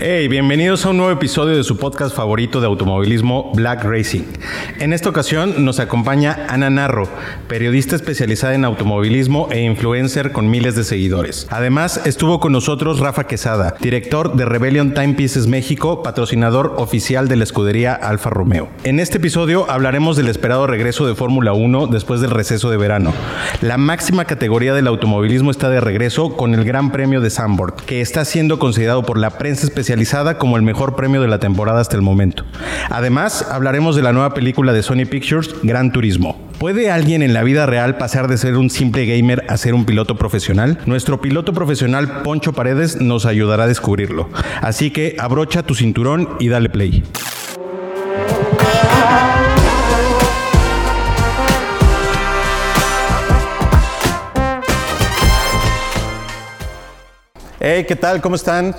Hey, bienvenidos a un nuevo episodio de su podcast favorito de automovilismo Black Racing. En esta ocasión nos acompaña Ana Narro, periodista especializada en automovilismo e influencer con miles de seguidores. Además, estuvo con nosotros Rafa Quesada, director de Rebellion Timepieces México, patrocinador oficial de la escudería Alfa Romeo. En este episodio hablaremos del esperado regreso de Fórmula 1 después del receso de verano. La máxima categoría del automovilismo está de regreso con el Gran Premio de Zandvoort, que está siendo considerado por la prensa especializada como el mejor premio de la temporada hasta el momento. Además, hablaremos de la nueva película de Sony Pictures, Gran Turismo. ¿Puede alguien en la vida real pasar de ser un simple gamer a ser un piloto profesional? Nuestro piloto profesional Poncho Paredes nos ayudará a descubrirlo. Así que abrocha tu cinturón y dale play. Hey, ¿qué tal? ¿Cómo están?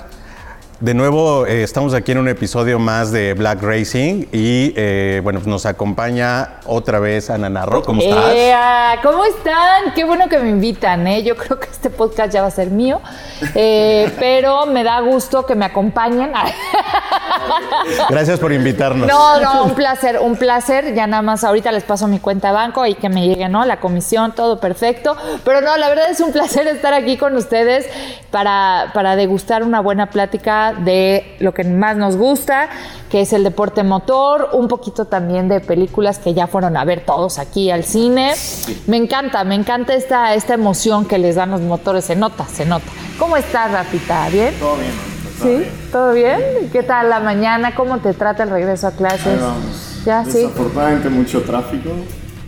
De nuevo, eh, estamos aquí en un episodio más de Black Racing y eh, bueno, nos acompaña otra vez Ana Narro. ¿Cómo estás? Ea, ¿Cómo están? Qué bueno que me invitan. ¿eh? Yo creo que este podcast ya va a ser mío, eh, pero me da gusto que me acompañen. Gracias por invitarnos. No, no, un placer, un placer. Ya nada más ahorita les paso mi cuenta de banco y que me llegue, ¿no? La comisión, todo perfecto. Pero no, la verdad es un placer estar aquí con ustedes para, para degustar una buena plática de lo que más nos gusta, que es el deporte motor, un poquito también de películas que ya fueron a ver todos aquí al cine. Me encanta, me encanta esta, esta emoción que les dan los motores, se nota, se nota. ¿Cómo estás, Rafita? ¿Bien? Todo bien. todo ¿Sí? bien. ¿Todo bien? ¿Qué tal la mañana? ¿Cómo te trata el regreso a clases? Vamos. Ya, sí. Desafortunadamente mucho tráfico,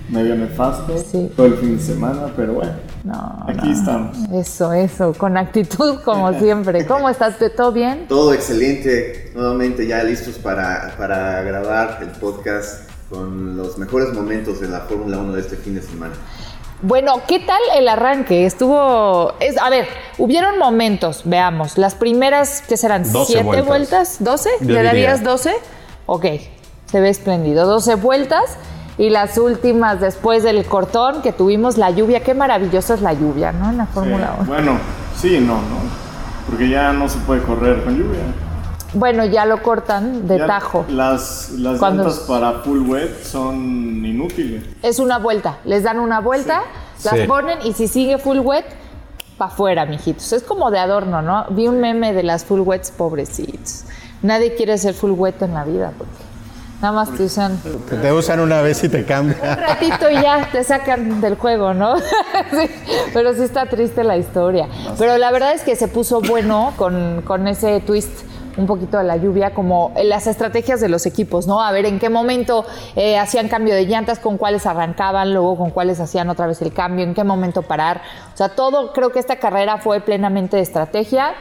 medio nefasto, Sí. todo el fin de semana, pero bueno, No, aquí no. estamos. Eso, eso, con actitud como siempre. ¿Cómo estás? ¿Todo bien? Todo excelente, nuevamente ya listos para, para grabar el podcast con los mejores momentos de la Fórmula 1 de este fin de semana. Bueno, ¿qué tal el arranque? Estuvo. Es, a ver, hubieron momentos, veamos. Las primeras, ¿qué serán? 12 ¿Siete vueltas. vueltas? ¿12? Yo ¿Le diría. darías 12? Ok, se ve espléndido. 12 vueltas. Y las últimas, después del cortón que tuvimos, la lluvia. Qué maravillosa es la lluvia, ¿no? En la Sí, Fórmula 1. Bueno, sí no, ¿no? Porque ya no se puede correr con lluvia. Bueno, ya lo cortan de Ya tajo. Las, las Cuando- llantas para full wet son inútiles. Es una vuelta. Les dan una vuelta, las Sí. ponen y si sigue full wet, pa' afuera, mijitos. Es como de adorno, ¿no? Vi un meme de las full wets, pobrecitos. Nadie quiere ser full wet en la vida porque nada más te usan Te, te usan una vez y te un cambian. ratito y ya te sacan del juego, ¿no? Sí, pero sí está triste la historia. Pero la verdad es que se puso bueno con, con ese twist un poquito de la lluvia, como las estrategias de los equipos, ¿no? A ver en qué momento eh, hacían cambio de llantas, con cuáles arrancaban, luego con cuáles hacían otra vez el cambio, en qué momento parar. O sea, todo, creo que esta carrera fue plenamente de estrategia.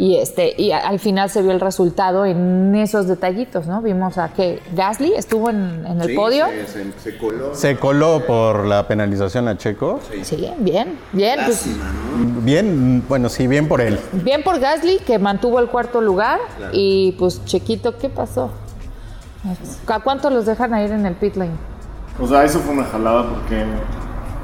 Y, este, y al final se vio el resultado en esos detallitos, ¿no? Vimos a que Gasly estuvo en, en el Sí, podio. Se, se- se coló. Se coló por la penalización a Checo. Sí, bien, bien. pues. Bien, bueno, sí, bien por él. bien por Gasly, que mantuvo el cuarto lugar. Claro. Y pues, Chequito, ¿qué pasó? ¿A cuánto los dejan a ir en el pit lane? O sea, eso fue una jalada porque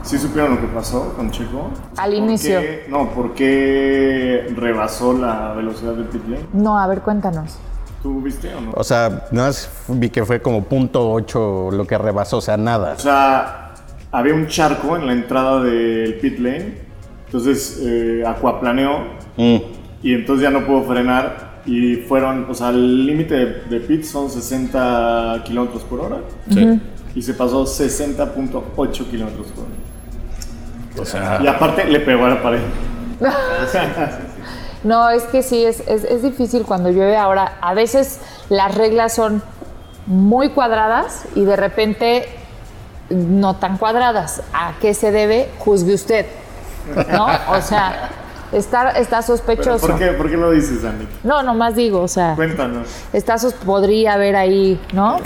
sí supieron lo que pasó con Checo. Al ¿Por inicio. qué- no, porque rebasó la velocidad del pit lane. No, a ver, cuéntanos. ¿Tú viste o no? O sea, nada más vi que fue como punto ocho lo que rebasó, o sea, nada. O sea, había un charco en la entrada del pit lane, entonces eh, acuaplaneó Mm. y entonces ya no pudo frenar y fueron, o sea, el límite de, de pit son 60 kilómetros por hora Sí. y se pasó 60.8 kilómetros por hora. O sea, Y aparte le pegó a la pared. No, es que sí, es, es, es difícil cuando llueve. Ahora, a veces las reglas son muy cuadradas y de repente no tan cuadradas. ¿A qué se debe? Juzgue usted. ¿No? O sea, está, está sospechoso. ¿por, qué, ¿Por qué lo dices, Dani? No, nomás digo, o sea. Cuéntanos. Está sos- podría haber ahí, ¿no?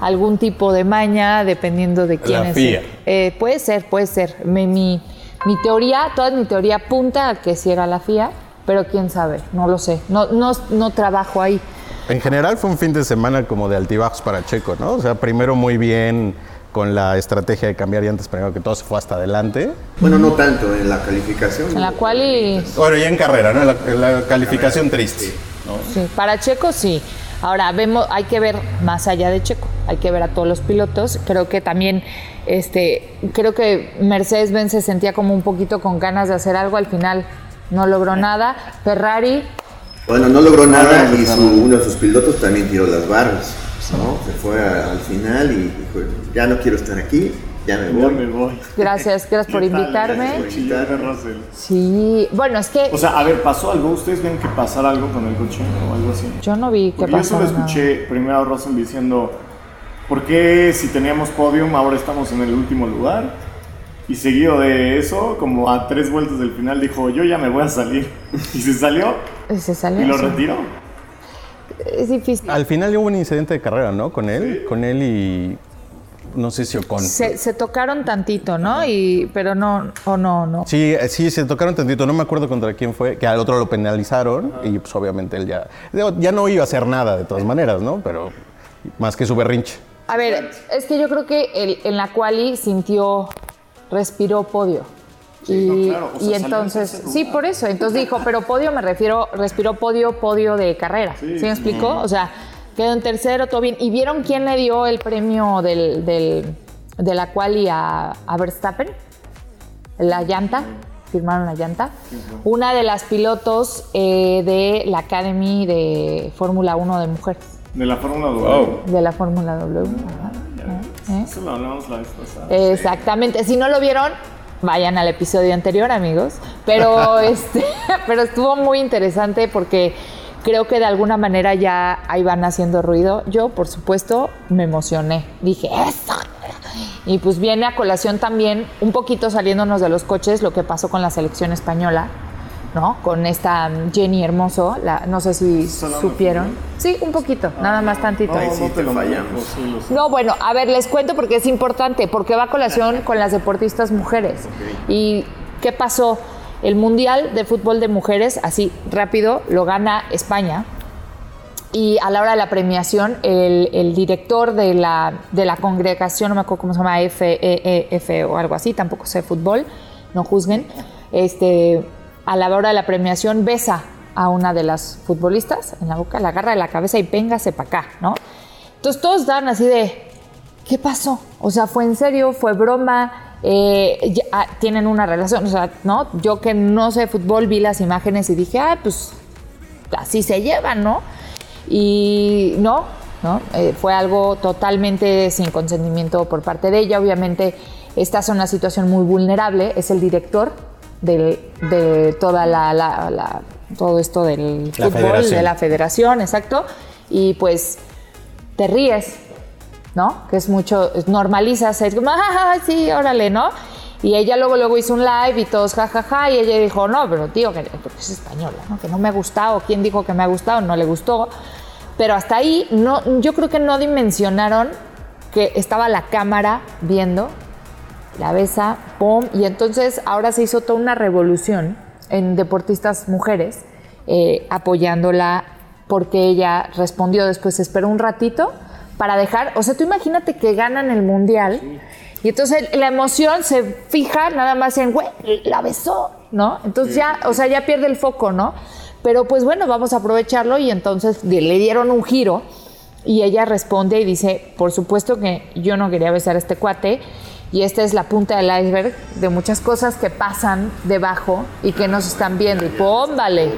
Algún tipo de maña, dependiendo de quién La es. FIA. Eh, puede ser, puede ser. Mi, mi, mi teoría, toda mi teoría apunta a que sí era la FIA, pero quién sabe, no lo sé. No, no, no trabajo ahí. en general fue un fin de semana como de altibajos para Checo, ¿no? O sea, primero muy bien con la estrategia de cambiar llantas, primero que todo se fue hasta adelante. Bueno, no tanto en la calificación. En la cual y... Bueno, ya en carrera, ¿no? La, la calificación triste. Sí, para Checo sí. Ahora vemos, hay que ver más allá de Checo, hay que ver a todos los pilotos. Creo que también, este, creo que Mercedes Benz se sentía como un poquito con ganas de hacer algo. Al final no logró nada. Ferrari, Bueno, no logró nada y su- uno de sus pilotos también tiró las barras. ¿No? Se fue a- al final y dijo, ya no quiero estar aquí, ya me Ya voy. me voy. gracias, gracias por invitarme. Gracias por invitarme, Russell. Sí, bueno, es que O sea, a ver, ¿pasó algo? ¿Ustedes ven que pasara algo con el coche o algo así? yo no vi qué Porque yo solo nada. escuché primero a Russell diciendo, ¿por qué si teníamos podium ahora estamos en el último lugar? Y seguido de eso, como a tres vueltas del final, dijo, yo ya me voy a salir. Y se salió Y se salió. y lo sí. retiró. Es difícil. Al final hubo un incidente de carrera, ¿no? Con él, con él y no sé si Ocon. Se, se tocaron tantito, ¿no? Y, pero no, o no, no. Sí, sí, se tocaron tantito, no me acuerdo contra quién fue, que al otro lo penalizaron y pues obviamente él ya, ya no iba a hacer nada de todas maneras, ¿no? Pero más que su berrinche. A ver, es que yo creo que el- en la quali sintió, respiró podio. Y, no, claro, o sea, y salió en entonces, sí, por eso. Entonces dijo, pero podio me refiero, respiró podio, podio de carrera. ¿Sí, me explicó? O sea, quedó en tercero, todo bien. ¿Y vieron quién le dio el premio del, del- de la quali a, a Verstappen? La llanta. Firmaron la llanta. Una de las pilotos eh, de la Academy de Fórmula 1 de mujeres. De la Fórmula 2. De la Fórmula W. Ajá. ¿Eh? Eso lo hablamos la vez pasada. Exactamente. Si no lo vieron, vayan al episodio anterior, amigos. Pero este, pero estuvo muy interesante porque creo que de alguna manera ya ahí van haciendo ruido. Yo, por supuesto, me emocioné. Dije, ¡eso! Y pues viene a colación también, un poquito saliéndonos de los coches, lo que pasó con la selección española, ¿no? Con esta mm, Jenny Hermoso, la, no sé si ¿Solo supieron. Sí, un poquito, nada más tantito. No, Ahí sí no te te lo fallamos. manejo, sí, lo sé. No, bueno, a ver, les cuento porque es importante, porque va a colación con las deportistas mujeres. ¿Y qué pasó? El Mundial de Fútbol de Mujeres, así rápido, lo gana España. Y a la hora de la premiación, el, el director de la, de la congregación, no me acuerdo cómo se llama, FEEF o algo así, tampoco sé fútbol, no juzguen, este, a la hora de la premiación besa a una de las futbolistas en la boca, la agarra de la cabeza y véngase para acá, ¿no? Entonces todos dan así de, ¿qué pasó? O sea, ¿fue en serio? ¿Fue broma? Eh, ya- ah, tienen una relación, o sea, ¿no? Yo que no sé fútbol vi las imágenes y dije, ah, pues así se llevan, ¿no? Y no, ¿no? Eh, fue algo totalmente sin consentimiento por parte de ella. Obviamente, esta es una situación muy vulnerable. Es el director del- de toda la, la- la- todo esto del La fútbol, federación. de la federación, exacto. Y pues te ríes, ¿no? Que es mucho, normalizas, es como, ah, sí, órale, ¿no? Y ella luego, luego hizo un live y todos jajaja, y ella dijo, no, pero tío, que es española, ¿no? Que no me ha gustado, ¿quién dijo que me ha gustado? No le gustó. Pero hasta ahí, no, yo creo que no dimensionaron que estaba la cámara viendo, la besa, pum, y entonces ahora se hizo toda una revolución en deportistas mujeres eh, apoyándola porque ella respondió después, esperó un ratito para dejar, o sea, tú imagínate que ganan el mundial y entonces la emoción se fija nada más en, güey, la besó, ¿no? Entonces ya, o sea, ya pierde el foco, ¿no? Pero pues bueno, vamos a aprovecharlo y entonces le le dieron un giro y ella responde y dice, por supuesto que yo no quería besar a este cuate y esta es la punta del iceberg de muchas cosas que pasan debajo y que no se están viendo. Y póngale.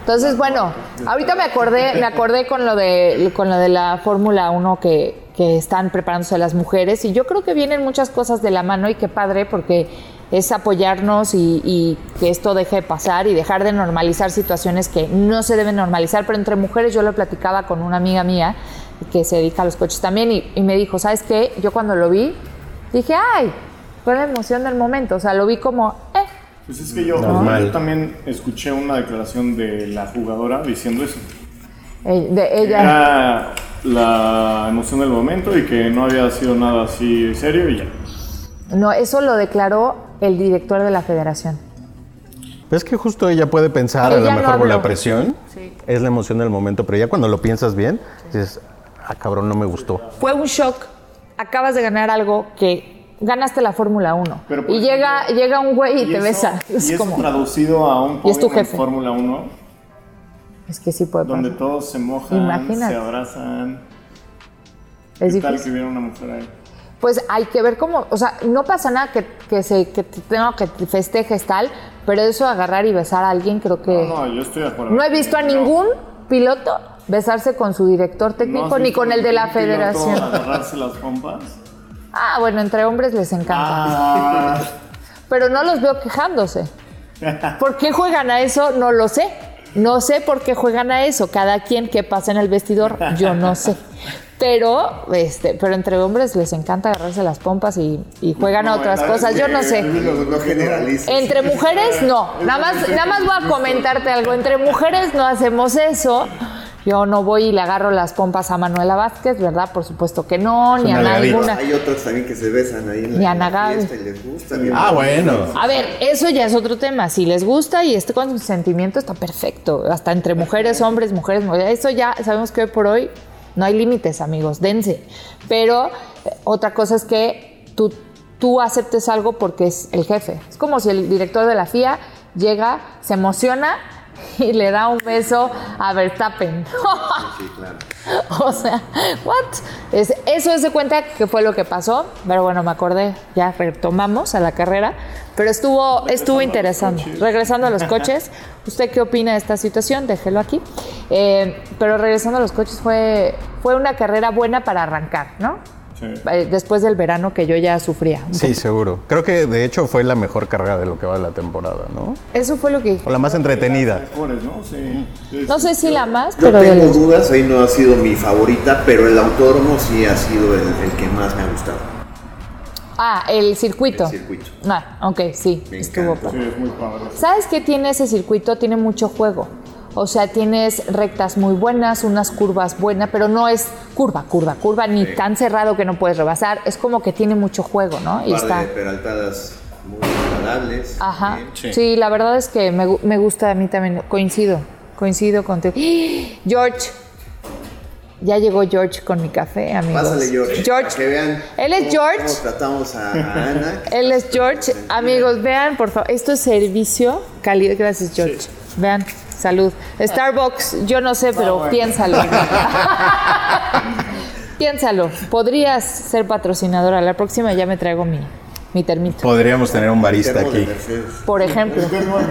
Entonces, bueno, ahorita me acordé, me acordé con lo de, con lo de la Fórmula 1 que, que están preparándose las mujeres y yo creo que vienen muchas cosas de la mano y qué padre porque es apoyarnos y, y que esto deje de pasar y dejar de normalizar situaciones que no se deben normalizar, pero entre mujeres yo lo platicaba con una amiga mía que se dedica a los coches también y, y me dijo, ¿sabes qué? Yo cuando lo vi dije, ay, fue la emoción del momento, o sea, lo vi como, eh, Pues es que yo, yo también escuché una declaración de la jugadora diciendo eso. eh, de ella. Era la emoción del momento y que no había sido nada así serio y ya. No, eso lo declaró el director de la federación. ¿Ves que justo ella puede pensar, a Ella lo no mejor por la presión? Es la emoción del momento, pero ya cuando lo piensas bien, dices, ah, cabrón, no me gustó. Fue un shock. Acabas de ganar algo que ganaste la Fórmula 1. Pero, por Y llega, ejemplo, llega un güey y, te eso- besa. Y Es eso como, traducido a un Y es tu en jefe. Fórmula 1. Es que sí puede donde pasar. todos se mojan, Imagínate. se abrazan. Es ¿Qué tal difícil. que hubiera una mujer ahí? Pues hay que ver cómo, o sea, no pasa nada que, que se que festejes tal, pero eso de agarrar y besar a alguien creo que No, no, yo estoy de acuerdo. no he visto a ningún piloto besarse con su director ¿no técnico ni con el de la federación. agarrarse las pompas? Ah, bueno, entre hombres les encanta. Ah, Pero no los veo quejándose. ¿Por qué juegan a eso? No lo sé. No sé por qué juegan a eso. Cada quien que pasa en el vestidor, yo no sé. Pero, este, pero entre hombres les encanta agarrarse las pompas y, y juegan a otras cosas. Yo no sé. No. Entre mujeres no. Nada más, nada más voy a comentarte algo. Entre mujeres no hacemos eso. Yo no voy y le agarro las pompas a Manuela Vázquez, ¿verdad? Por supuesto que no, ni a ninguna. Hay otros también que se besan ahí en Y la, a en la fiesta y les gusta. bien Ah, bueno. A ver, eso ya es otro tema. Si les gusta y este consentimiento está perfecto. Hasta entre mujeres, hombres, mujeres, mujeres. Eso ya sabemos que hoy por hoy no hay límites, amigos. Dense. Pero eh, otra cosa es que tú, tú aceptes algo porque es el jefe. Es como si el director de la FIA llega, se emociona y le da un beso a Verstappen. Sí, claro. O sea, ¿what? Es- eso es de cuenta que fue lo que pasó, pero bueno, me acordé, ya retomamos a la carrera, pero estuvo, estuvo interesante. Regresando a los coches, ¿usted qué opina de esta situación? Déjelo aquí. Eh, pero regresando a los coches fue, fue una carrera buena para arrancar, ¿no? Sí. Eh, Después del verano que yo ya sufría. Sí, seguro. Creo que de hecho fue la mejor carrera de lo que va de la temporada, ¿no? Eso fue lo que dije. O la más entretenida. Mejores, ¿no? Sí. Sí, No sí. sé si la más, Yo pero tengo dudas, ahí no ha sido mi favorita, pero el autódromo sí ha sido el, el que más me ha gustado. Ah, el circuito. El circuito. Ah, ok, sí, Me estuvo padre. Sí, es muy padre. ¿Sabes qué tiene ese circuito? Tiene mucho juego. O sea, tienes rectas muy buenas, unas curvas buenas, pero no es curva, curva, curva, ni tan cerrado que no puedes rebasar. Es como que tiene mucho juego, ¿no? Y Un par está. de peraltadas muy agradables. Ajá. bien. Sí. la verdad es que me, gu- me gusta a mí también. Coincido, coincido contigo. George. Ya llegó George con mi café, amigos. Pásale, George. George. para que vean Él es cómo- George. cómo tratamos a, a Ana. Él es George. Amigos, vean, por favor. Esto es servicio cálido. Gracias, George. Vean, salud. Starbucks, yo no sé, pero piénsalo. piénsalo. Podrías ser patrocinadora. La próxima ya me traigo mi, mi termito. Podríamos tener un barista aquí. Mercedes. Por ejemplo.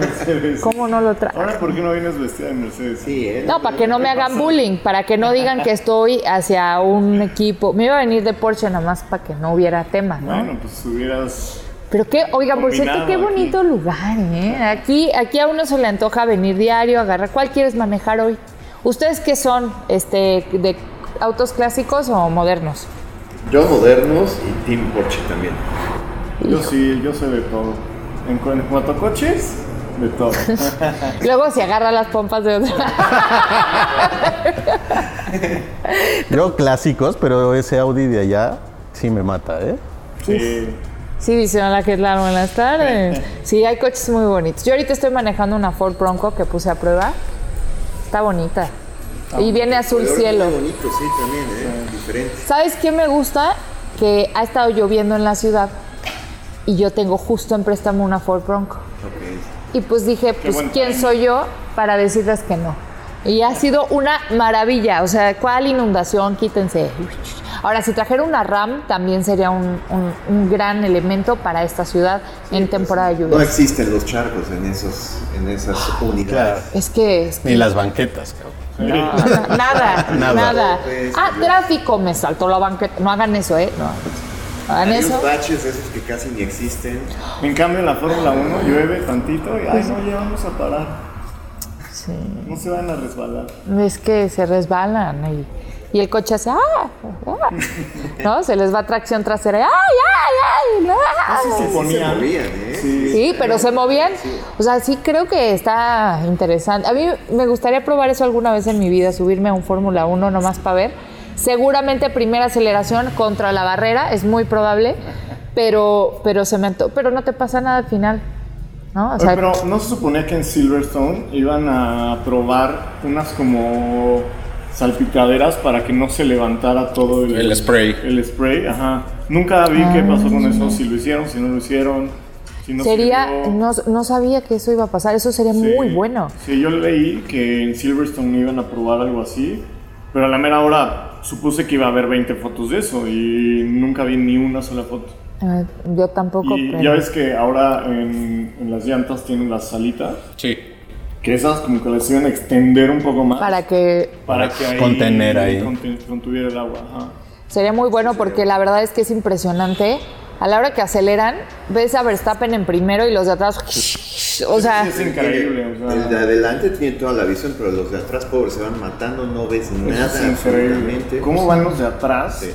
¿Cómo no lo traigo? Ahora, ¿por qué no vienes vestida de Mercedes? Sí, ¿eh? No, para que no me hagan bullying, para que no digan que estoy hacia un equipo. Me iba a venir de Porsche nada más para que no hubiera tema, ¿no? Bueno, pues hubieras. Pero qué, oigan, por cierto, qué aquí. bonito lugar, ¿eh? Aquí, aquí a uno se le antoja venir diario, agarrar. ¿Cuál quieres manejar hoy? ¿Ustedes qué son? Este, ¿De autos clásicos o modernos? Yo modernos y Team Porsche también. Yo sí, yo sé de todo. En, en cuanto a coches, de todo. Luego se agarra las pompas de otro. Yo clásicos, pero ese Audi de allá sí me mata, ¿eh? Sí. Sí, dice hola, ¿qué tal? Buenas tardes. Sí, hay coches muy bonitos. Yo ahorita estoy manejando una Ford Bronco que puse a prueba. Está bonita. Y viene azul cielo. Muy bonito, sí, también, ¿eh? Diferente. ¿Sabes qué me gusta? Que ha estado lloviendo en la ciudad y yo tengo justo en préstamo una Ford Bronco. Ok. Y pues dije, pues ¿quién soy yo para decirles que no? Y ha sido una maravilla, o sea, ¿cuál inundación? Quítense. Ahora, si trajera una RAM, también sería un, un- un gran elemento para esta ciudad en temporada de No lluvia. existen los charcos en, esos, en esas unidades. Es que, es que Ni las banquetas, cabrón. no, na- nada, Nada. nada. Pues, Ah, yo- tráfico, me saltó la banqueta. No hagan eso, ¿eh? No. Hagan Hay eso. unos baches esos que casi ni existen. En cambio, en la Fórmula 1 llueve tantito y, ay, no, ya vamos a parar. Sí. No se van a resbalar. Es que se resbalan y, y el coche hace ¡ah! ah", ¿No? Se les va tracción trasera. ¡Ay, ay, ay! ¡ah! Sí, se movían, ¿eh? Sí. Sí, pero se movían. O sea, sí creo que está interesante. A mí me gustaría probar eso alguna vez en mi vida, subirme a un Fórmula 1 nomás para ver. Seguramente primera aceleración contra la barrera, es muy probable, pero, pero, se me pero no te pasa nada al final. ¿no? O Oye, sea, pero no se suponía que en Silverstone iban a probar unas como salpicaderas para que no se levantara todo el, El spray. El spray, ajá. Nunca vi qué pasó con eso, si lo hicieron, si no lo hicieron. Si no sería, sirvió- no, no sabía que eso iba a pasar, eso sería Sí. muy bueno. Sí, yo leí que en Silverstone iban a probar algo así, pero a la mera hora supuse que iba a haber 20 fotos de eso y nunca vi ni una sola foto. Eh, yo tampoco, Y pero- ya ves que ahora en, en las llantas tienen las salitas, Sí. Que esas como que las iban a extender un poco más para que para que ahí contener ahí. conten- contuviera el agua. Ajá. sería muy bueno porque la verdad es que es impresionante. A la hora que aceleran, ves a Verstappen en primero y los de atrás, o sea, Es increíble, o sea, El de adelante tiene toda la visión, pero los de atrás, pobres, se van matando, no ves nada. es increíble. ¿Cómo van los de atrás? Sí.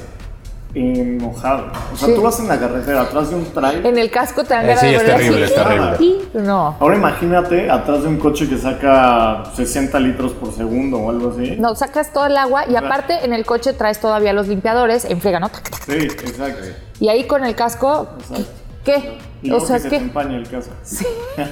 Enojado. O sea, Sí. tú vas en la carretera atrás de un trailer. en el casco te dan Eh, sí, es terrible, así. es terrible. Y No, Ahora imagínate atrás de un coche que saca 60 litros por segundo o algo así. no, sacas todo el agua y aparte en el coche traes todavía los limpiadores en friega, ¿no? Sí, exacto. Y ahí con el casco, exacto. ¿qué? Y O sea, que se ¿qué? te empaña el casco.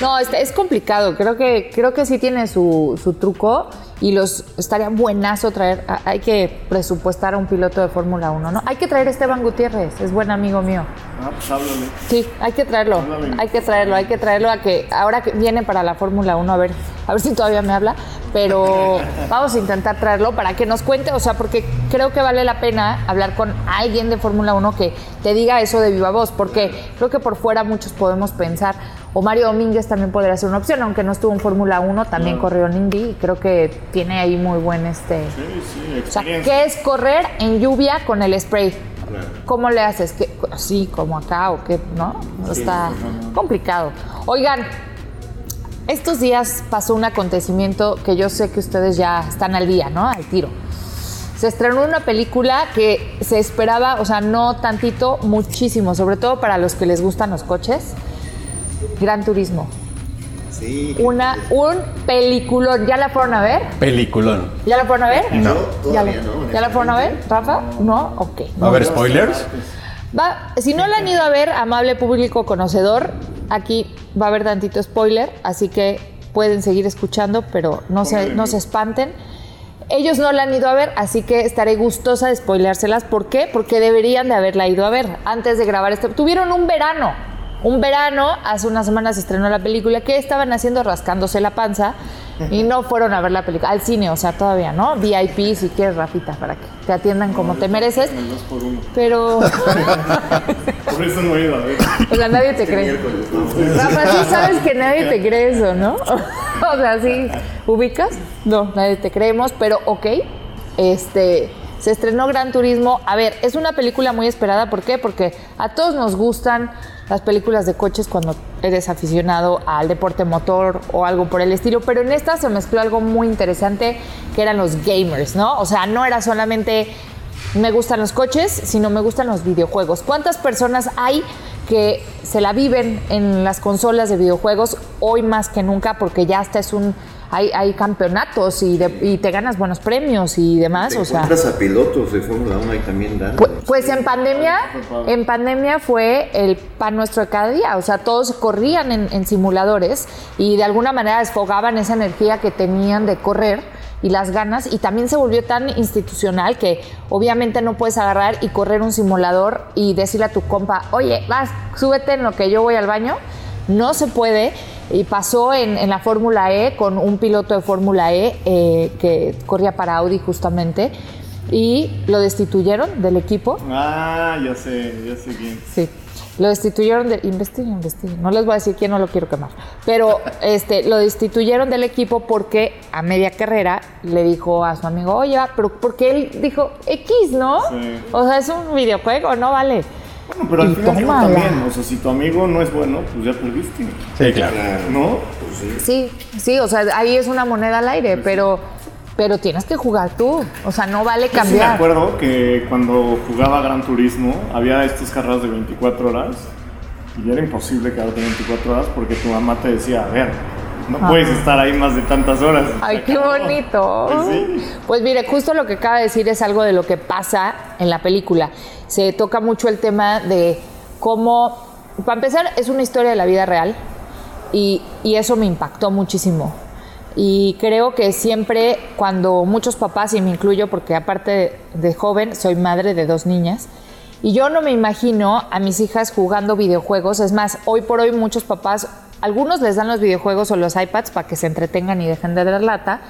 No, es, es complicado. Creo que, creo que sí tiene su, su truco y los estaría buenazo traer. a- Hay que presupuestar a un piloto de Fórmula 1, ¿no? Hay que traer a Esteban Gutiérrez, es buen amigo mío. Ah, pues háblale. Sí, hay que traerlo. Háblale. Hay que traerlo, hay que traerlo a que ahora que viene para la Fórmula 1, a ver, a ver si todavía me habla, pero vamos a intentar traerlo para que nos cuente, o sea, porque creo que vale la pena hablar con alguien de Fórmula 1 que te diga eso de viva voz, porque creo que por fuera muchos podemos pensar, o Mario Domínguez también podría ser una opción, aunque no estuvo en Fórmula 1, también corrió en Indy y creo que tiene ahí muy buen este... Sí, sí, O sea. ¿qué es correr en lluvia con el spray? ¿Cómo le haces? ¿Qué, ¿Así como acá o qué? ¿No? Está complicado. Oigan, estos días pasó un acontecimiento que yo sé que ustedes ya están al día, ¿no? Al tiro. Se estrenó una película que se esperaba, o sea, no tantito, muchísimo, sobre todo para los que les gustan los coches. Gran Turismo. Sí. Una, un peliculón. ¿Ya la fueron a ver? Peliculón. ¿Ya la fueron a ver? No, ¿Ya, todavía la, no. ¿Ya la fueron a ver, Rafa? No, ok. ¿Va a haber spoilers? Va, si no la han ido a ver, amable público conocedor, aquí va a haber tantito spoiler, así que pueden seguir escuchando, pero no se, no se espanten. Ellos no la han ido a ver, así que estaré gustosa de spoileárselas. ¿Por qué? Porque deberían de haberla ido a ver antes de grabar este. Tuvieron un verano. Un verano, hace unas semanas se estrenó la película. ¿Qué estaban haciendo? Rascándose la panza. Y no fueron a ver la película. Al cine, o sea, todavía, ¿no? VIP, si quieres, Rafita, para que te atiendan como te mereces. 2 por 1 Pero. Por eso no he ido a ver. O sea, nadie te cree. Rafa, sí sabes que nadie te cree eso, ¿no? O sea, sí, ¿ubicas? No, nadie te creemos, pero ok. Este, se estrenó Gran Turismo. A ver, es una película muy esperada. ¿Por qué? Porque a todos nos gustan las películas de coches cuando eres aficionado al deporte motor o algo por el estilo. Pero en esta se mezcló algo muy interesante que eran los gamers, ¿no? O sea, no era solamente me gustan los coches, sino me gustan los videojuegos. ¿Cuántas personas hay que se la viven en las consolas de videojuegos hoy más que nunca? Porque ya hasta es un... Hay, hay campeonatos y, de- y te ganas buenos premios y demás, Te o sea... a pilotos de Fórmula 1 ahí también dan. Pues, pues en pandemia, en pandemia fue el pan nuestro de cada día. O sea, todos corrían en, en simuladores y de alguna manera desfogaban esa energía que tenían de correr y las ganas. Y también se volvió tan institucional que obviamente no puedes agarrar y correr un simulador y decirle a tu compa, oye, vas, súbete en lo que yo voy al baño. No se puede. Y pasó en, en la Fórmula E con un piloto de Fórmula E eh, que corría para Audi justamente y lo destituyeron del equipo. Ah, ya sé, ya sé quién. Sí. Lo destituyeron de. Investiguen, investiguen. No les voy a decir quién, no lo quiero quemar. Pero este, lo destituyeron del equipo porque a media carrera le dijo a su amigo, oye, va, pero porque él dijo X, ¿no? Sí. O sea, es un videojuego, no vale. Bueno, pero al final también, o sea, si tu amigo no es bueno, pues ya perdiste. Sí, claro. ¿No? Sí, sí, o sea, ahí es una moneda al aire, pero, pero tienes que jugar tú. O sea, no vale Yo sí me cambiar. acuerdo que cuando jugaba Gran Turismo había estas carreras de 24 horas y era imposible quedarte 24 horas porque tu mamá te decía, a ver, no puedes estar ahí más de tantas horas. Ay, qué bonito. Pues sí. Pues mire, justo lo que acaba de decir es algo de lo que pasa en la película. Se toca mucho el tema de cómo, para empezar, es una historia de la vida real y, y eso me impactó muchísimo. Y creo que siempre cuando muchos papás, y me incluyo porque aparte de, de joven soy madre de dos niñas, Y yo no me imagino a mis hijas jugando videojuegos. Es más, hoy por hoy muchos papás, algunos les dan los videojuegos o los iPads para que se entretengan y dejen de dar lata.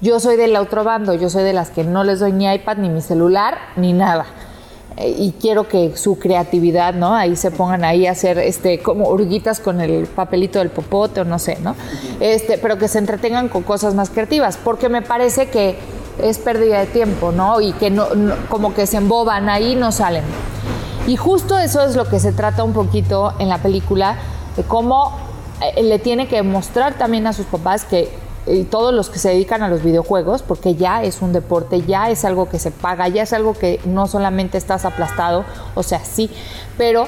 Yo soy del otro bando, yo soy de las que no les doy ni iPad, ni mi celular, ni nada. Eh, y quiero que su creatividad, ¿no? Ahí se pongan ahí a hacer este como urguitas con el papelito del popote o no sé, ¿no? Este, pero que se entretengan con cosas más creativas, porque me parece que es pérdida de tiempo, ¿no? Y que no, no- como que se emboban ahí no salen. Y justo eso es lo que se trata un poquito en la película, de cómo le tiene que mostrar también a sus papás que todos los que se dedican a los videojuegos, porque ya es un deporte, ya es algo que se paga, ya es algo que no solamente estás aplastado, o sea, sí, pero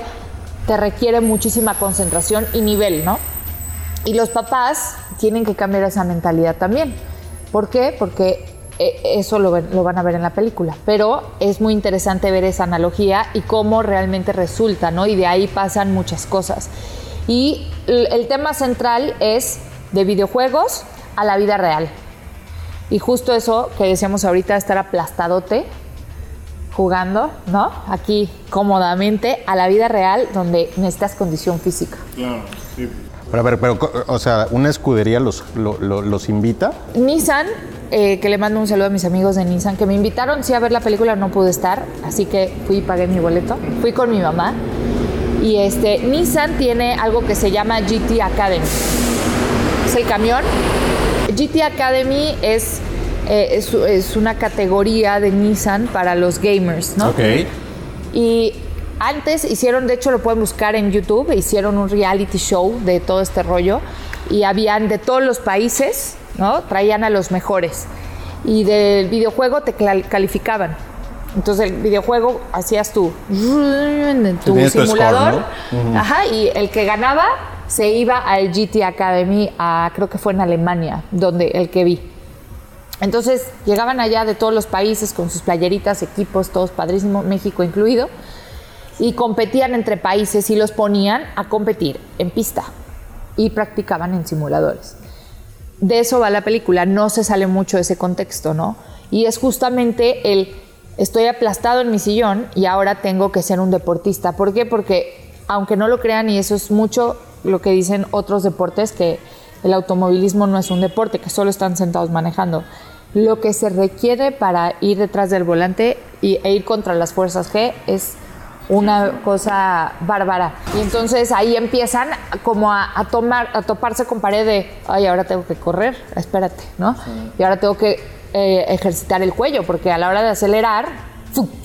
te requiere muchísima concentración y nivel, ¿no? Y los papás tienen que cambiar esa mentalidad también. ¿Por qué? Porque eh, eso lo, lo van a ver en la película. Pero es muy interesante ver esa analogía y cómo realmente resulta, ¿no? Y de ahí pasan muchas cosas. Y el, tema central es de videojuegos a la vida real. Y justo eso que decíamos ahorita, estar aplastadote jugando, ¿no? Aquí cómodamente a la vida real donde necesitas condición física. Claro, sí. Pero a ver, pero, o sea, ¿una escudería los, lo- lo- los invita? Nissan, eh, que le mando un saludo a mis amigos de Nissan, que me invitaron sí a ver la película, no pude estar, así que fui y pagué mi boleto. Fui con mi mamá. Y este, Nissan tiene algo que se llama GT Academy. Es el camión. GT Academy es, eh, es, es una categoría de Nissan para los gamers, ¿no? Ok. Y antes hicieron, de hecho lo pueden buscar en YouTube, hicieron un reality show de todo este rollo y habían de todos los países, ¿no? Traían a los mejores. Y del videojuego te calificaban. Entonces el videojuego hacías tu, tu Tenías tu simulador, ajá, y el que ganaba se iba al GT Academy, a, creo que fue en Alemania, donde el que vi. Entonces llegaban allá de todos los países con sus playeritas, equipos, todos padrísimos, México incluido, y competían entre países y los ponían a competir en pista y practicaban en simuladores. De eso va la película, no se sale mucho de ese contexto, ¿no? Y es justamente el estoy aplastado en mi sillón y ahora tengo que ser un deportista. ¿Por qué? Porque aunque no lo crean, y eso es mucho lo que dicen otros deportes, que el automovilismo no es un deporte, que solo están sentados manejando. Lo que se requiere para ir detrás del volante y, e ir contra las fuerzas G es una cosa bárbara. Y entonces ahí empiezan como a, a tomar, a toparse con pared de, ay, ahora tengo que correr, espérate, ¿no? Y ahora tengo que eh, ejercitar el cuello, porque a la hora de acelerar.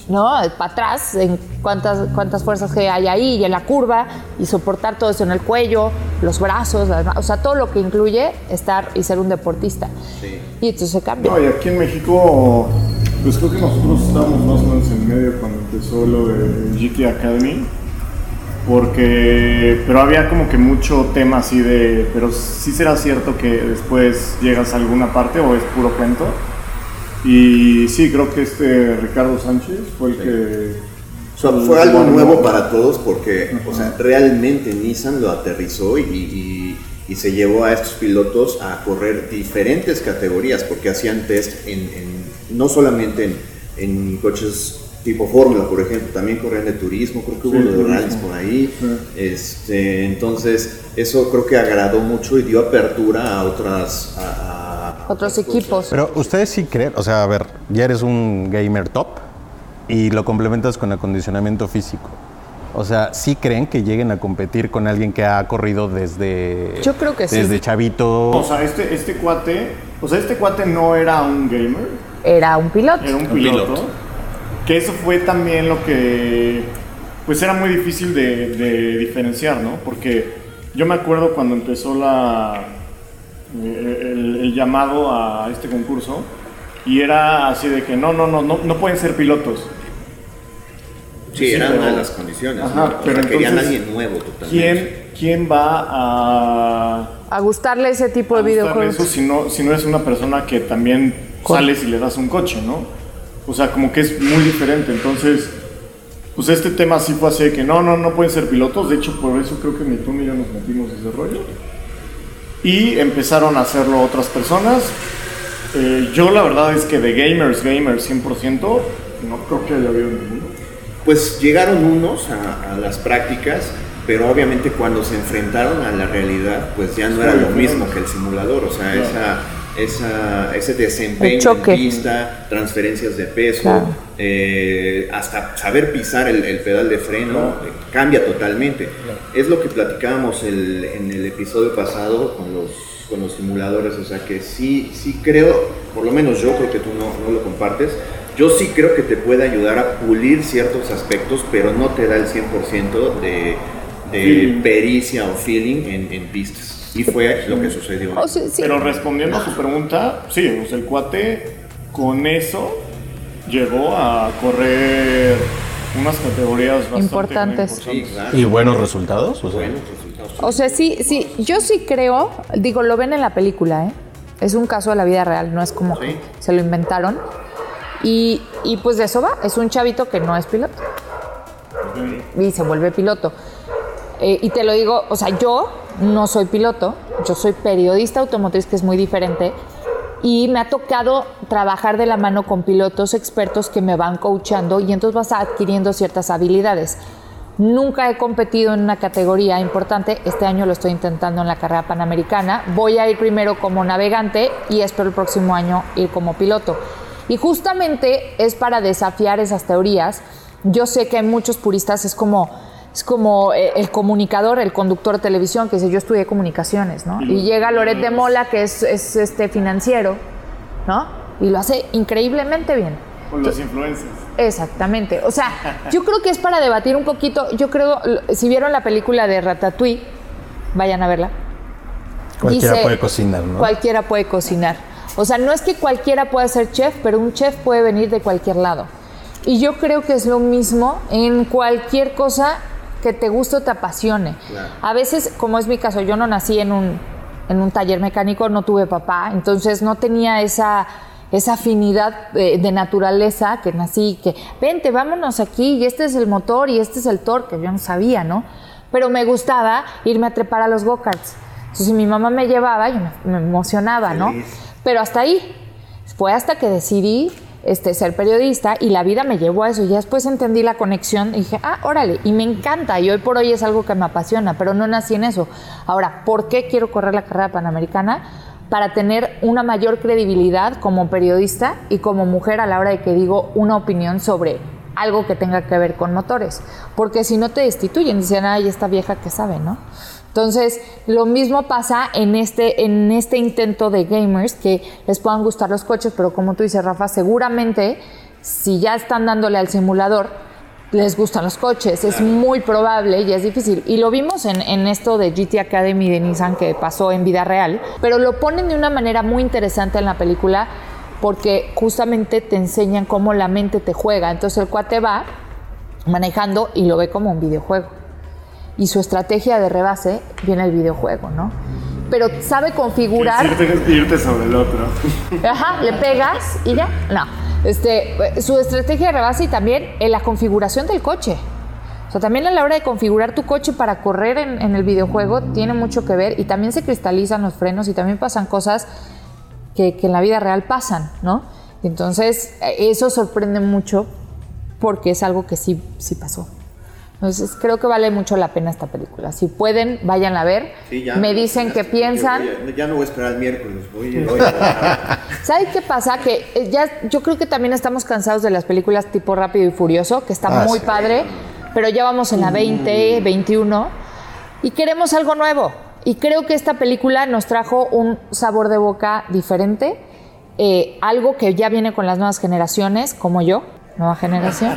¿no? Para atrás, en cuántas, cuántas fuerzas que hay ahí y en la curva, y soportar todo eso en el cuello, los brazos, o sea, todo lo que incluye estar y ser un deportista. Y entonces se cambia. No, y aquí en México, pues creo que nosotros estábamos más o menos en medio cuando empezó lo de GT Academy. Porque, pero había como que mucho tema así de, pero sí será cierto que después llegas a alguna parte o es puro cuento. Y sí, creo que este Ricardo Sánchez fue el que... O sea, fue algo nuevo para todos porque, o sea, realmente Nissan lo aterrizó y, y- y se llevó a estos pilotos a correr diferentes categorías porque hacían test en, en- no solamente en, en coches tipo Fórmula, por ejemplo, también corrían de turismo, creo que hubo Sí, de rallies por ahí. Sí. Este, entonces, eso creo que agradó mucho y dio apertura a otras... a Otros equipos. Pero ustedes sí creen, o sea, a ver, ya eres un gamer top y lo complementas con acondicionamiento físico. O sea, ¿sí creen que lleguen a competir con alguien que ha corrido desde... Yo creo que sí. Desde chavito. O sea, este, este cuate, o sea, este cuate no era un gamer, Era un piloto. era un Un piloto. piloto. Que eso fue también lo que, pues era muy difícil de, de diferenciar, ¿no? Porque yo me acuerdo cuando empezó la, eh, el, el llamado a este concurso y era así de que no, no, no, no, no pueden ser pilotos. Sí, Sí, era pero- una de las condiciones. Ajá, ¿no? O pero sea, querían entonces, alguien nuevo totalmente. ¿Quién, quién va a A gustarle ese tipo de videojuegos. eso si no, si no eres una persona que también sales y le das un coche, ¿no? O sea, como que es muy diferente. Entonces, pues este tema sí fue así de que no, no, no pueden ser pilotos. De hecho, por eso creo que ni tú ni yo nos metimos ese rollo. Y empezaron a hacerlo otras personas. Eh, yo la verdad es que de gamers, gamers 100%, no creo que haya habido ninguno. pues llegaron unos a, a las prácticas, pero obviamente cuando se enfrentaron a la realidad, pues ya no era lo mismo que el simulador, o sea, esa, esa, ese desempeño en pista, transferencias de peso, Claro. eh, hasta saber pisar el, el pedal de freno, eh, cambia totalmente. Es lo que platicábamos el- en el episodio pasado con los, con los simuladores, o sea que sí, sí creo, por lo menos yo creo que tú no, no lo compartes, yo sí creo que te puede ayudar a pulir ciertos aspectos, pero no te da el 100% de, de pericia o feeling en, en pistas. Y fue lo que sucedió. O sea, sí. Pero respondiendo a tu pregunta, sí, el cuate con eso llegó a correr unas categorías bastante Importantes. Sí, claro. ¿Y buenos resultados? O sea, Buenos resultados. O sea, sí, sí, yo sí creo, digo, lo ven en la película, ¿eh? Es un caso de la vida real, no es como Sí. se lo inventaron. Y, y pues de eso va, es un chavito que no es piloto y se vuelve piloto. Eh, y te lo digo, o sea, yo no soy piloto, yo soy periodista automotriz, que es muy diferente, y me ha tocado trabajar de la mano con pilotos expertos que me van coachando y entonces vas adquiriendo ciertas habilidades. Nunca he competido en una categoría importante, este año lo estoy intentando en la carrera panamericana, voy a ir primero como navegante y espero el próximo año ir como piloto. Y justamente es para desafiar esas teorías. Yo sé que hay muchos puristas, es como, es como eh, el comunicador, el conductor de televisión, que dice, yo estudié comunicaciones, ¿no? Y llega Loret de Mola, que es, es, este financiero, ¿no? Y lo hace increíblemente bien. Con los influencers. Exactamente. O sea, yo creo que es para debatir un poquito. Yo creo, si vieron la película de Ratatouille, vayan a verla. cualquiera Dice, puede cocinar, ¿no? Cualquiera puede cocinar. O sea, no es que cualquiera pueda ser chef, pero un chef puede venir de cualquier lado. Y yo creo que es lo mismo en cualquier cosa que te guste o te apasione. A veces, como es mi caso, yo no nací en un, en un taller mecánico, no tuve papá, entonces no tenía esa, esa afinidad de, de naturaleza que nací, que vente, vámonos aquí, y este es el motor y este es el torque, yo no sabía, ¿no? Pero me gustaba irme a trepar a los go-karts. Entonces, si mi mamá me llevaba, yo me, me emocionaba, ¿no? Pero hasta ahí. Fue hasta que decidí este, ser periodista y la vida me llevó a eso. Y después entendí la conexión y dije, ah, órale, y me encanta. Y hoy por hoy es algo que me apasiona, pero no nací en eso. Ahora, ¿por qué quiero correr la carrera panamericana? Para tener una mayor credibilidad como periodista y como mujer a la hora de que digo una opinión sobre algo que tenga que ver con motores. Porque si no te destituyen, dicen, ay, esta vieja que sabe, ¿no? Entonces, lo mismo pasa en este, en este intento de gamers que les puedan gustar los coches, pero como tú dices, Rafa, seguramente si ya están dándole al simulador, les gustan los coches. Es muy probable y es difícil. Y lo vimos en, en esto de GT Academy de Nissan que pasó en vida real, pero lo ponen de una manera muy interesante en la película porque justamente te enseñan cómo la mente te juega. Entonces el cuate va manejando y lo ve como un videojuego y su estrategia de rebase viene el videojuego, ¿no? Pero sabe configurar. Irte, irte sobre el otro. Ajá, le pegas y ya. No. Este, su estrategia de rebase y también en la configuración del coche. O sea, también a la hora de configurar tu coche para correr en, en el videojuego tiene mucho que ver y también se cristalizan los frenos y también pasan cosas que, que en la vida real pasan, ¿no? Entonces, eh, eso sorprende mucho porque es algo que sí, sí pasó. Entonces, creo que vale mucho la pena esta película. Si pueden, vayan a ver. Sí, ya Me dicen ya qué sé, piensan. a- ya no voy a esperar el miércoles. Voy, voy a- ¿Sabes qué pasa? Que eh, ya, yo creo que también estamos cansados de las películas tipo Rápido y Furioso, que está Ah, muy sí. padre, pero ya vamos en la 20, 21 y queremos algo nuevo. Y creo que esta película nos trajo un sabor de boca diferente, eh, algo que ya viene con las nuevas generaciones, como yo, nueva generación,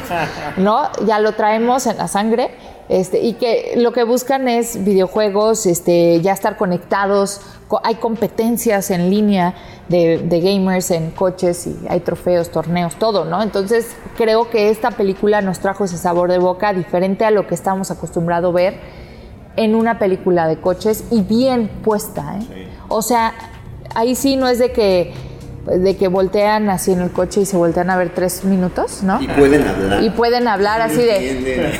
¿no? Ya lo traemos en la sangre. Este, y que lo que buscan es videojuegos, este, ya estar conectados, co- hay competencias en línea de, de gamers en coches y hay trofeos, torneos, todo, ¿no? Entonces creo que esta película nos trajo ese sabor de boca diferente a lo que estamos acostumbrados a ver en una película de coches y bien puesta, ¿eh? O sea, ahí sí no es de que, de que voltean así en el coche y se voltean a ver tres minutos, ¿no? y pueden hablar. Y pueden hablar así de.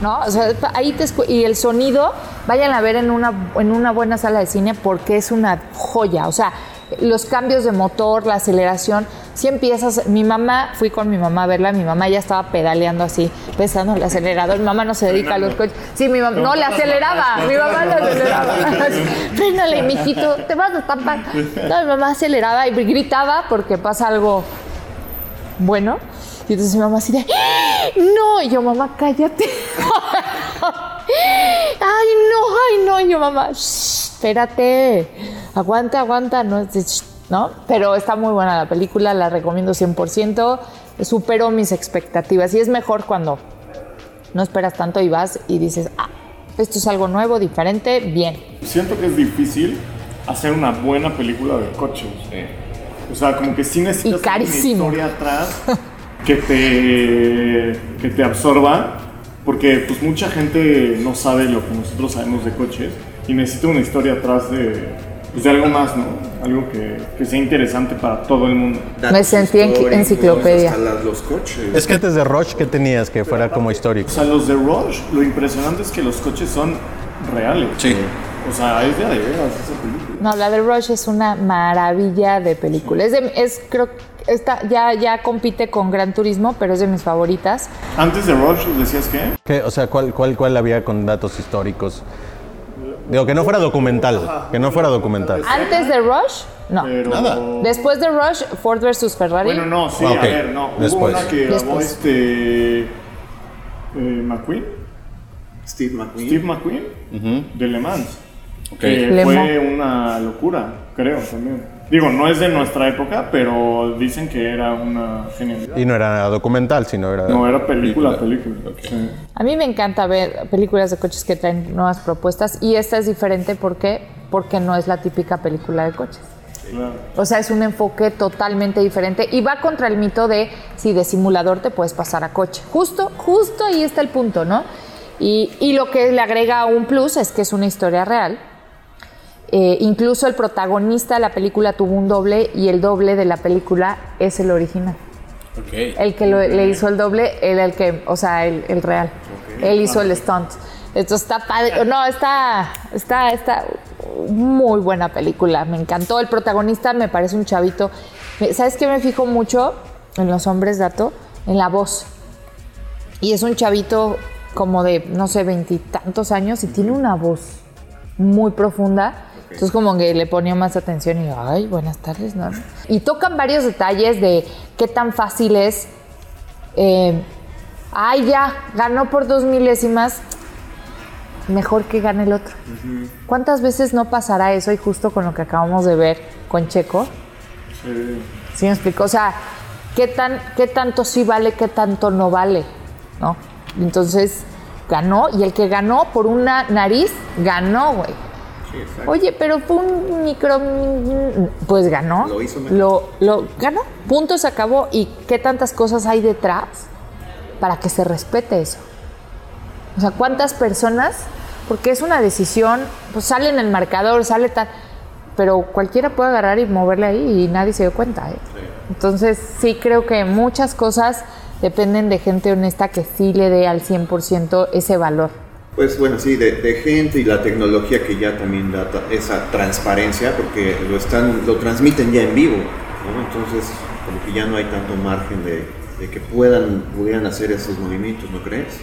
¿no? O sea, ahí te y el sonido, vayan a ver en una, en una buena sala de cine porque es una joya. O sea, los cambios de motor, la aceleración, si empiezas, mi mamá, fui con mi mamá a verla, mi mamá ya estaba pedaleando así, pesando el acelerador, mi mamá no se dedica a los coches. Sí, mi mamá, no, le aceleraba, mi mamá le aceleraba. Frénale, mijito, te vas a estampar. No, mi mamá aceleraba y gritaba porque pasa algo bueno. Y entonces mi mamá así de, no, y yo, mamá, cállate. ay, no, ay, no, y yo, mamá, "Shh, espérate, aguanta, aguanta, no, ¿no? Pero está muy buena la película, la recomiendo 100%, superó mis expectativas y es mejor cuando no esperas tanto y vas y dices, ah, esto es algo nuevo, diferente, bien. Siento que es difícil hacer una buena película de coches. O sea, como que sí necesitas una historia atrás que te, que te absorba, porque pues mucha gente no sabe lo que nosotros sabemos de coches y necesita una historia atrás de, pues, de algo más, ¿no? Algo que, que sea interesante para todo el mundo. Me sentí en- enciclopedia. hasta las- los coches. Es que antes de Rush, ¿qué tenías que fuera como histórico? O sea, los de Rush, lo impresionante es que los coches son reales. Sí. O sea, es de veras esa película. No, la de Rush es una maravilla de película. Es, de- es creo, está, ya, ya compite con Gran Turismo, pero es de mis favoritas. Antes de Rush, ¿decías qué? ¿Qué? O sea, ¿cuál, cuál, ¿cuál había con datos históricos? Digo, que no fuera documental, que no fuera documental. Antes de Rush, no. Pero... Nada. Después de Rush, Ford versus Ferrari. Bueno, no, sí, Ah, ok. a ver, no. Después. Hubo una que grabó Después. este. eh, McQueen, Steve McQueen. Steve McQueen, de Le Mans. Que Le fue Mans. una locura, creo también. Digo, no es de nuestra época, pero dicen que era una genialidad. Y no era documental, sino era... No, era película, película. Sí. A mí me encanta ver películas de coches que traen nuevas propuestas y esta es diferente porque porque no es la típica película de coches. Claro. O sea, es un enfoque totalmente diferente y va contra el mito de si de simulador te puedes pasar a coche. Justo, justo ahí está el punto, ¿no? Y, y lo que le agrega un plus es que es una historia real. Eh, incluso el protagonista de la película tuvo un doble y el doble de la película es el original. El que lo- le hizo el doble, él el que, o sea, el, el real. Él hizo el stunt. Esto está padre. No, está, está, está muy buena película. Me encantó. El protagonista me parece un chavito. ¿Sabes qué me fijo mucho en los hombres, dato? En la voz. Y es un chavito como de, no sé, veintitantos años y tiene una voz muy profunda. Entonces como que le ponía más atención y, ay, buenas tardes, ¿no? Y tocan varios detalles de qué tan fácil es. eh, ay, ya, ganó por dos milésimas. Mejor que gane el otro. ¿Cuántas veces no pasará eso? Y justo con lo que acabamos de ver con Checo. Sí. ¿Sí me explico? O sea, ¿qué, tan, ¿qué tanto sí vale, qué tanto no vale? ¿No? Entonces, ganó y el que ganó por una nariz, ganó, güey. Sí, exacto. Oye, pero fue un micro... Pues ganó. Lo hizo mejor. Lo, lo ganó. Punto, se acabó. ¿Y qué tantas cosas hay detrás para que se respete eso? O sea, ¿cuántas personas? Porque es una decisión, pues sale en el marcador, sale tal, pero cualquiera puede agarrar y moverle ahí y nadie se dio cuenta. ¿eh? Entonces, sí creo que muchas cosas dependen de gente honesta que sí le dé al 100% ese valor. Pues bueno, sí, de, de gente y la tecnología que ya también da esa transparencia, porque lo están, lo transmiten ya en vivo, ¿no? Entonces, como que ya no hay tanto margen de, de que puedan, pudieran hacer esos movimientos, ¿no crees?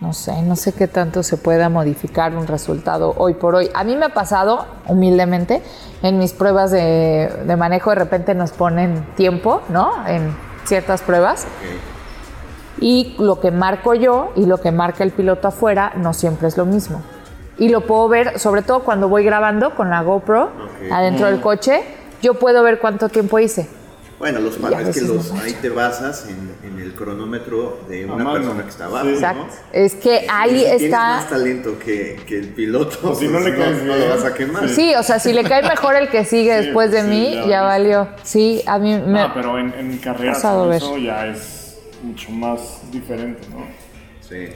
No sé, no sé qué tanto se pueda modificar un resultado hoy por hoy. A mí me ha pasado, humildemente, en mis pruebas de, de manejo, de repente nos ponen tiempo, ¿no? En ciertas pruebas. Ok. Y lo que marco yo y lo que marca el piloto afuera no siempre es lo mismo. Y lo puedo ver, sobre todo cuando voy grabando con la GoPro Ok. adentro del coche, yo puedo ver cuánto tiempo hice. Bueno, los padres que los, no ahí te basas en, en el cronómetro de una mano. persona que está abajo, Sí. ¿no? Exacto. Es que ahí si Tienes está. más talento que, que el piloto, O si no pues le caes no, lo vas a quemar. Sí, o sea, si le cae mejor el que sigue Sí, después de sí, mí, ya ya, valió. Sí, a mí me. Ah, pero en, en carreras eso ya es mucho más diferente, ¿no? Sí.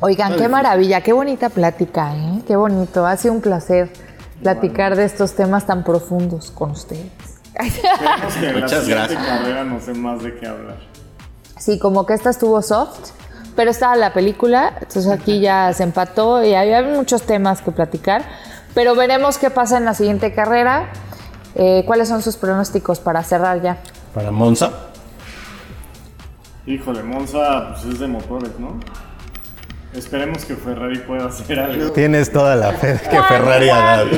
Oigan, qué maravilla, qué bonita plática, ¿eh? Qué bonito. Ha sido un placer platicar de estos temas tan profundos con ustedes. Que en la Muchas siguiente gracias. carrera no sé más de qué hablar. Sí, como que esta estuvo soft, pero estaba la película, entonces aquí ya se empató y hay, hay muchos temas que platicar, pero veremos qué pasa en la siguiente carrera. Eh, ¿Cuáles son sus pronósticos para cerrar ya? Para Monza. Híjole, Monza pues es de motores, ¿no? Esperemos que Ferrari pueda hacer algo. Tienes toda la fe de que Ferrari haga algo.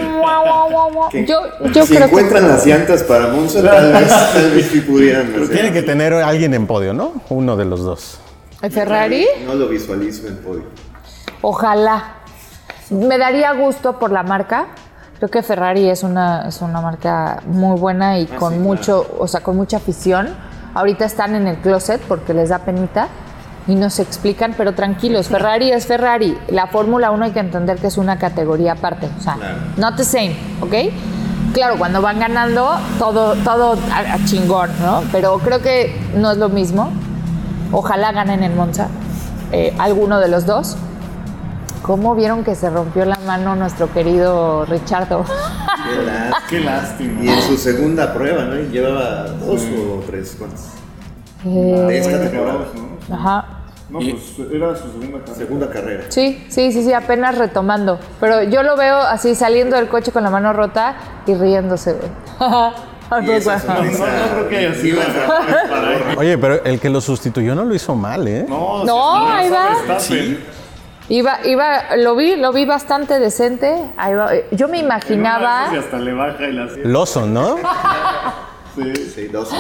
Que- Yo, yo si creo encuentran que las llantas para Monza, tal vez, tal vez sí pudieran Pero tiene que tener alguien en podio, ¿no? Uno de los dos. ¿El Ferrari, No lo visualizo en podio. ojalá. Me daría gusto por la marca. Creo que Ferrari es una, es una marca muy buena y con sí, mucho, o sea, con mucha afición. Ahorita están en el closet porque les da penita y no se explican, pero tranquilos, Ferrari es Ferrari. La Fórmula 1 hay que entender que es una categoría aparte, o sea, Claro. not the same, ¿ok? Claro, cuando van ganando, todo, todo a, a chingón, ¿no? Pero creo que no es lo mismo. Ojalá ganen en Monza, eh, alguno de los dos. ¿Cómo vieron que se rompió la mano nuestro querido Richardo? Qué lástima. Qué lástima. Y en su segunda prueba, ¿no? Y Llevaba dos o tres, ¿cuántas? Eh, De esta temporada. ¿no? ajá. No, pues era su segunda carrera. Segunda carrera. Sí, sí, sí, sí, apenas retomando. Pero yo lo veo así saliendo del coche con la mano rota y riéndose, güey. Oye, pero el que lo sustituyó no lo hizo mal, ¿eh? No, No, sí, ahí va. Verstappen. Iba, iba, lo vi, lo vi bastante decente. Ahí va. Yo me imaginaba. esas y hasta le baja y la. Lawson, ¿no? Sí. Sí, dos.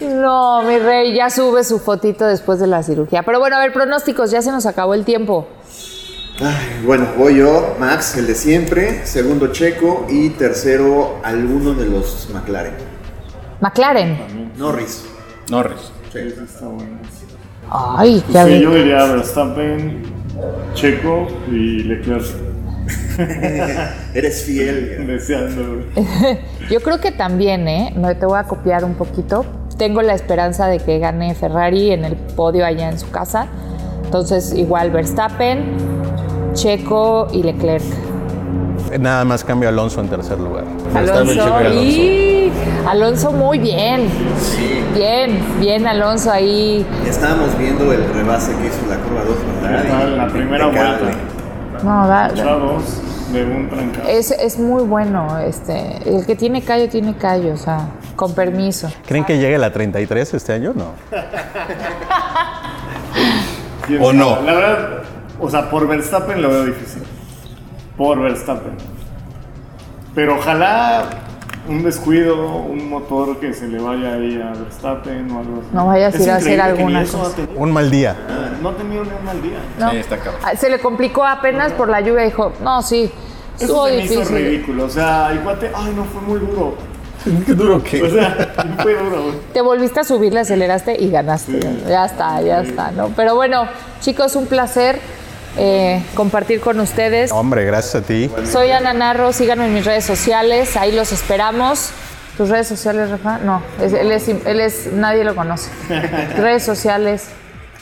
No, mi rey, ya sube su fotito después de la cirugía. Pero bueno, a ver, pronósticos, ya se nos acabó el tiempo. Ay, bueno, voy yo, Max, el de siempre. Segundo Checo. Y tercero, alguno de los McLaren. McLaren. Norris. Norris. Esa está buena. Ay, qué Sí, yo diría Verstappen, Checo y Leclerc. Eres fiel. Deseando. Yo creo que también, ¿eh? Me te voy a copiar un poquito. Tengo la esperanza de que gane Ferrari en el podio allá en su casa. Entonces, igual Verstappen, Checo y Leclerc. Nada más cambio a Alonso en tercer lugar. Alonso, y Alonso. y Alonso muy bien. Sí. Bien, bien Alonso ahí. Ya estábamos viendo el rebase que hizo la curva 2, ¿verdad? La primera vuelta. No, da- da- Chavos de un trancazo. es, es muy bueno. Este, el que tiene callo, tiene callo. O sea, con permiso. ¿Creen que llegue la 33 este año? No. ¿Quién ¿O no? La verdad, o sea, por Verstappen lo veo difícil. Por Verstappen. Pero ojalá un descuido, un motor que se le vaya ahí a Verstappen o algo así. No vayas a ir a hacer alguna cosa. Un mal día. No ha tenido ni un mal día. ¿no? Sí, está cabrón. Ah, Se le complicó apenas por la lluvia. Dijo, no, sí, estuvo hizo difícil. ridículo. O sea, el cuate, ay, no fue muy duro. Qué duro O sea, fue duro. güey. Te volviste a subir, le aceleraste y ganaste. Ya está, ya está, ¿no? Pero bueno, chicos, un placer eh, compartir con ustedes. Hombre, gracias a ti. Soy Ana Narro, síganme en mis redes sociales, ahí los esperamos. ¿Tus redes sociales, Rafa? No, es- él, es, él es, nadie lo conoce. redes sociales.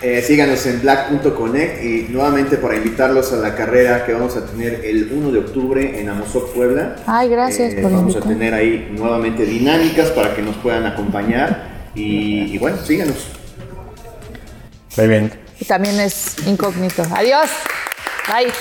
Eh, síganos en black.connect y nuevamente para invitarlos a la carrera que vamos a tener el 1 de octubre en Amozoc, Puebla. Ay, gracias Eh, por Vamos a tener ahí nuevamente dinámicas para que nos puedan acompañar y, y bueno, síganos. Muy bien. Y también es incógnito. Adiós. Bye.